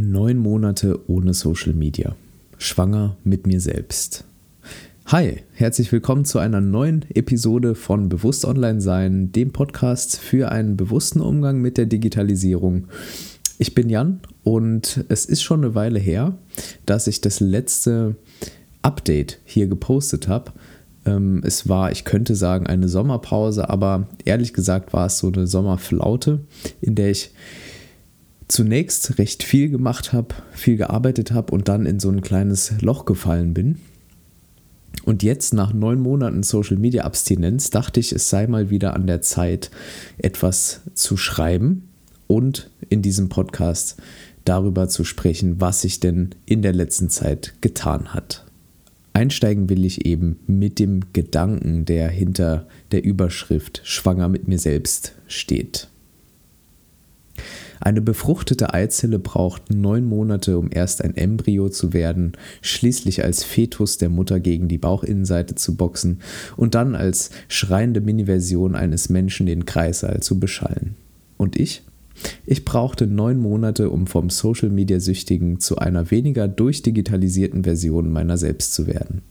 Neun Monate ohne Social Media. Schwanger mit mir selbst. Hi, herzlich willkommen zu einer neuen Episode von Bewusst Online Sein, dem Podcast für einen bewussten Umgang mit der Digitalisierung. Ich bin Jan und es ist schon eine Weile her, dass ich das letzte Update hier gepostet habe. Ähm, es war, ich könnte sagen, eine Sommerpause, aber ehrlich gesagt war es so eine Sommerflaute, in der ich zunächst recht viel gemacht habe, viel gearbeitet habe und dann in so ein kleines Loch gefallen bin. Und jetzt nach neun Monaten Social Media Abstinenz dachte ich, es sei mal wieder an der Zeit, etwas zu schreiben und in diesem Podcast darüber zu sprechen, was sich denn in der letzten Zeit getan hat. Einsteigen will ich eben mit dem Gedanken, der hinter der Überschrift Schwanger mit mir selbst steht. Eine befruchtete Eizelle braucht neun Monate, um erst ein Embryo zu werden, schließlich als Fetus der Mutter gegen die Bauchinnenseite zu boxen und dann als schreiende Miniversion eines Menschen den Kreissaal zu beschallen. Und ich? Ich brauchte neun Monate, um vom Social Media Süchtigen zu einer weniger durchdigitalisierten Version meiner selbst zu werden.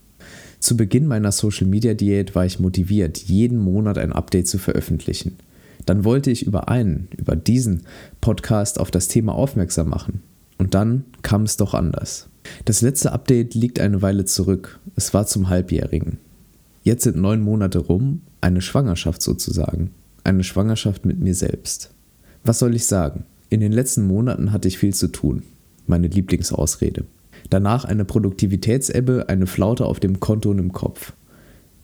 Zu Beginn meiner Social Media Diät war ich motiviert, jeden Monat ein Update zu veröffentlichen dann wollte ich über einen, über diesen Podcast auf das Thema aufmerksam machen. Und dann kam es doch anders. Das letzte Update liegt eine Weile zurück. Es war zum Halbjährigen. Jetzt sind neun Monate rum, eine Schwangerschaft sozusagen. Eine Schwangerschaft mit mir selbst. Was soll ich sagen? In den letzten Monaten hatte ich viel zu tun. Meine Lieblingsausrede. Danach eine Produktivitätsebbe, eine Flaute auf dem Konto und im Kopf.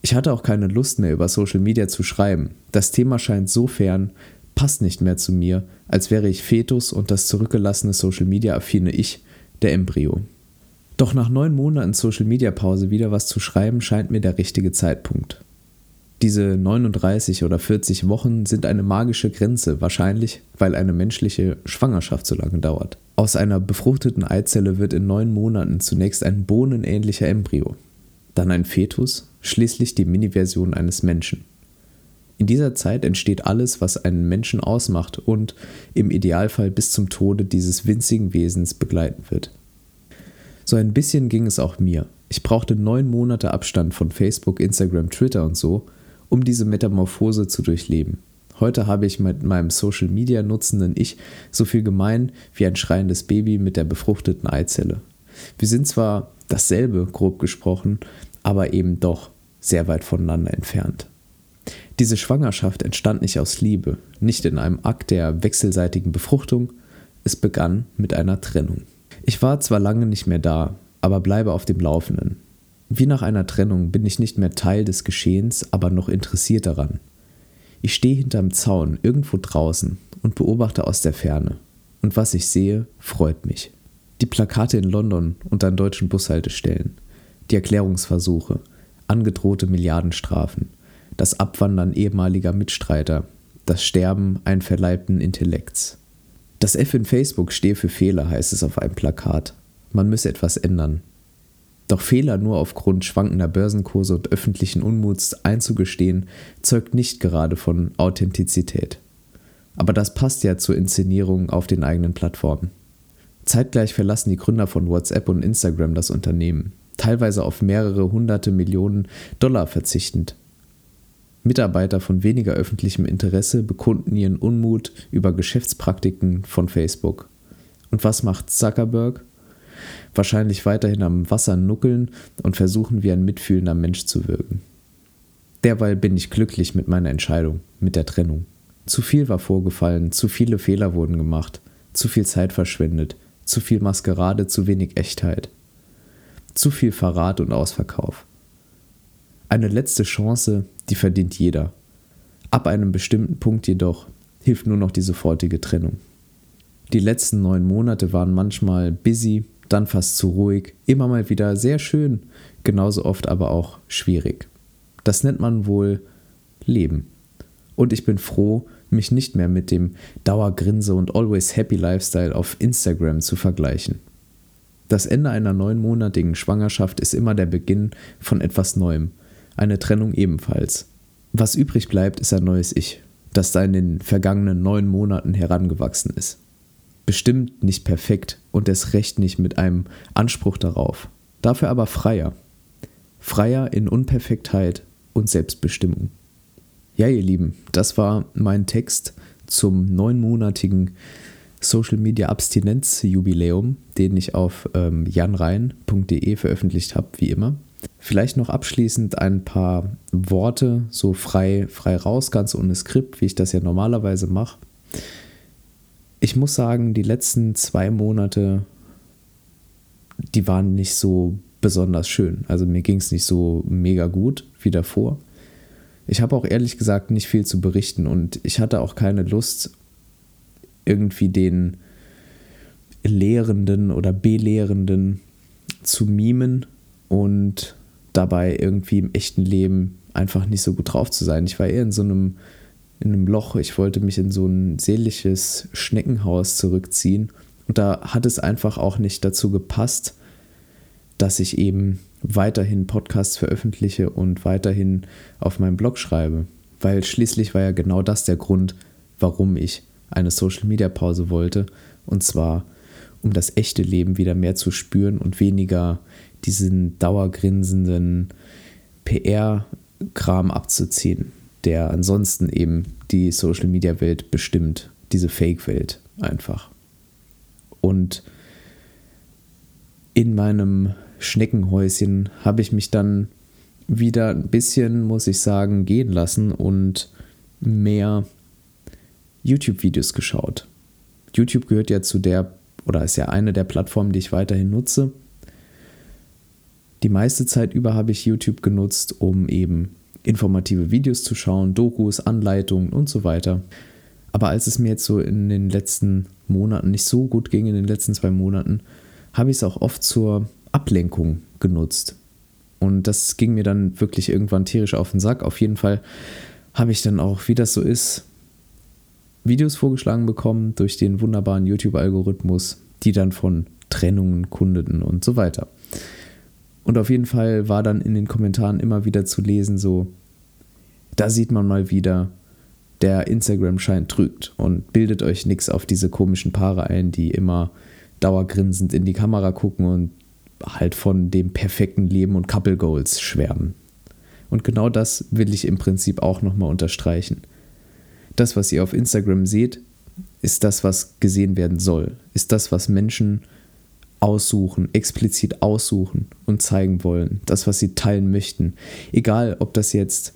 Ich hatte auch keine Lust mehr über Social Media zu schreiben. Das Thema scheint so fern, passt nicht mehr zu mir, als wäre ich Fetus und das zurückgelassene Social Media affine Ich, der Embryo. Doch nach neun Monaten Social Media Pause wieder was zu schreiben, scheint mir der richtige Zeitpunkt. Diese 39 oder 40 Wochen sind eine magische Grenze, wahrscheinlich weil eine menschliche Schwangerschaft so lange dauert. Aus einer befruchteten Eizelle wird in neun Monaten zunächst ein bohnenähnlicher Embryo dann ein Fetus, schließlich die Mini-Version eines Menschen. In dieser Zeit entsteht alles, was einen Menschen ausmacht und im Idealfall bis zum Tode dieses winzigen Wesens begleiten wird. So ein bisschen ging es auch mir. Ich brauchte neun Monate Abstand von Facebook, Instagram, Twitter und so, um diese Metamorphose zu durchleben. Heute habe ich mit meinem Social Media nutzenden Ich so viel gemein wie ein schreiendes Baby mit der befruchteten Eizelle. Wir sind zwar dasselbe, grob gesprochen, aber eben doch sehr weit voneinander entfernt. Diese Schwangerschaft entstand nicht aus Liebe, nicht in einem Akt der wechselseitigen Befruchtung, es begann mit einer Trennung. Ich war zwar lange nicht mehr da, aber bleibe auf dem Laufenden. Wie nach einer Trennung bin ich nicht mehr Teil des Geschehens, aber noch interessiert daran. Ich stehe hinterm Zaun irgendwo draußen und beobachte aus der Ferne. Und was ich sehe, freut mich. Die Plakate in London und an deutschen Bushaltestellen, die Erklärungsversuche, angedrohte Milliardenstrafen, das Abwandern ehemaliger Mitstreiter, das Sterben einverleibten Intellekts. Das F in Facebook stehe für Fehler, heißt es auf einem Plakat. Man müsse etwas ändern. Doch Fehler nur aufgrund schwankender Börsenkurse und öffentlichen Unmuts einzugestehen, zeugt nicht gerade von Authentizität. Aber das passt ja zur Inszenierung auf den eigenen Plattformen. Zeitgleich verlassen die Gründer von WhatsApp und Instagram das Unternehmen, teilweise auf mehrere hunderte Millionen Dollar verzichtend. Mitarbeiter von weniger öffentlichem Interesse bekunden ihren Unmut über Geschäftspraktiken von Facebook. Und was macht Zuckerberg? Wahrscheinlich weiterhin am Wasser nuckeln und versuchen wie ein mitfühlender Mensch zu wirken. Derweil bin ich glücklich mit meiner Entscheidung, mit der Trennung. Zu viel war vorgefallen, zu viele Fehler wurden gemacht, zu viel Zeit verschwendet, zu viel Maskerade, zu wenig Echtheit. Zu viel Verrat und Ausverkauf. Eine letzte Chance, die verdient jeder. Ab einem bestimmten Punkt jedoch hilft nur noch die sofortige Trennung. Die letzten neun Monate waren manchmal busy, dann fast zu ruhig, immer mal wieder sehr schön, genauso oft aber auch schwierig. Das nennt man wohl Leben. Und ich bin froh, mich nicht mehr mit dem Dauergrinse und Always Happy Lifestyle auf Instagram zu vergleichen. Das Ende einer neunmonatigen Schwangerschaft ist immer der Beginn von etwas Neuem, eine Trennung ebenfalls. Was übrig bleibt, ist ein neues Ich, das da in den vergangenen neun Monaten herangewachsen ist. Bestimmt nicht perfekt und erst recht nicht mit einem Anspruch darauf. Dafür aber freier. Freier in Unperfektheit und Selbstbestimmung. Ja, ihr Lieben, das war mein Text zum neunmonatigen Social Media Abstinenz Jubiläum, den ich auf ähm, janrein.de veröffentlicht habe, wie immer. Vielleicht noch abschließend ein paar Worte, so frei, frei raus, ganz ohne Skript, wie ich das ja normalerweise mache. Ich muss sagen, die letzten zwei Monate, die waren nicht so besonders schön. Also mir ging es nicht so mega gut wie davor. Ich habe auch ehrlich gesagt nicht viel zu berichten und ich hatte auch keine Lust, irgendwie den Lehrenden oder Belehrenden zu mimen und dabei irgendwie im echten Leben einfach nicht so gut drauf zu sein. Ich war eher in so einem, in einem Loch. Ich wollte mich in so ein seelisches Schneckenhaus zurückziehen. Und da hat es einfach auch nicht dazu gepasst, dass ich eben weiterhin Podcasts veröffentliche und weiterhin auf meinem Blog schreibe. Weil schließlich war ja genau das der Grund, warum ich eine Social-Media-Pause wollte. Und zwar, um das echte Leben wieder mehr zu spüren und weniger diesen dauergrinsenden PR-Kram abzuziehen, der ansonsten eben die Social-Media-Welt bestimmt, diese Fake-Welt einfach. Und in meinem Schneckenhäuschen habe ich mich dann wieder ein bisschen, muss ich sagen, gehen lassen und mehr YouTube-Videos geschaut. YouTube gehört ja zu der, oder ist ja eine der Plattformen, die ich weiterhin nutze. Die meiste Zeit über habe ich YouTube genutzt, um eben informative Videos zu schauen, Dokus, Anleitungen und so weiter. Aber als es mir jetzt so in den letzten Monaten nicht so gut ging, in den letzten zwei Monaten, habe ich es auch oft zur Ablenkung genutzt. Und das ging mir dann wirklich irgendwann tierisch auf den Sack. Auf jeden Fall habe ich dann auch, wie das so ist, Videos vorgeschlagen bekommen durch den wunderbaren YouTube-Algorithmus, die dann von Trennungen kundeten und so weiter. Und auf jeden Fall war dann in den Kommentaren immer wieder zu lesen, so, da sieht man mal wieder, der Instagram-Schein trügt und bildet euch nichts auf diese komischen Paare ein, die immer dauergrinsend in die Kamera gucken und halt von dem perfekten Leben und Couple Goals schwärmen. Und genau das will ich im Prinzip auch nochmal unterstreichen das, was ihr auf Instagram seht, ist das, was gesehen werden soll. Ist das, was Menschen aussuchen, explizit aussuchen und zeigen wollen. Das, was sie teilen möchten. Egal, ob das jetzt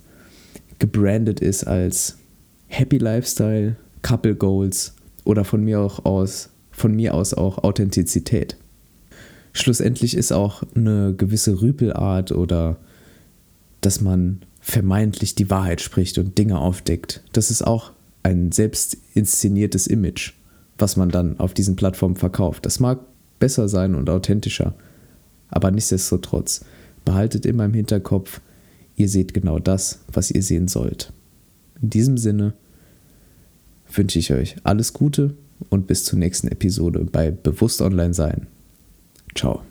gebrandet ist als Happy Lifestyle, Couple Goals oder von mir auch aus, von mir aus auch Authentizität. Schlussendlich ist auch eine gewisse Rüpelart oder dass man vermeintlich die Wahrheit spricht und Dinge aufdeckt. Das ist auch ein selbst inszeniertes Image, was man dann auf diesen Plattformen verkauft. Das mag besser sein und authentischer, aber nichtsdestotrotz, behaltet immer im Hinterkopf, ihr seht genau das, was ihr sehen sollt. In diesem Sinne wünsche ich euch alles Gute und bis zur nächsten Episode bei Bewusst Online Sein. Ciao.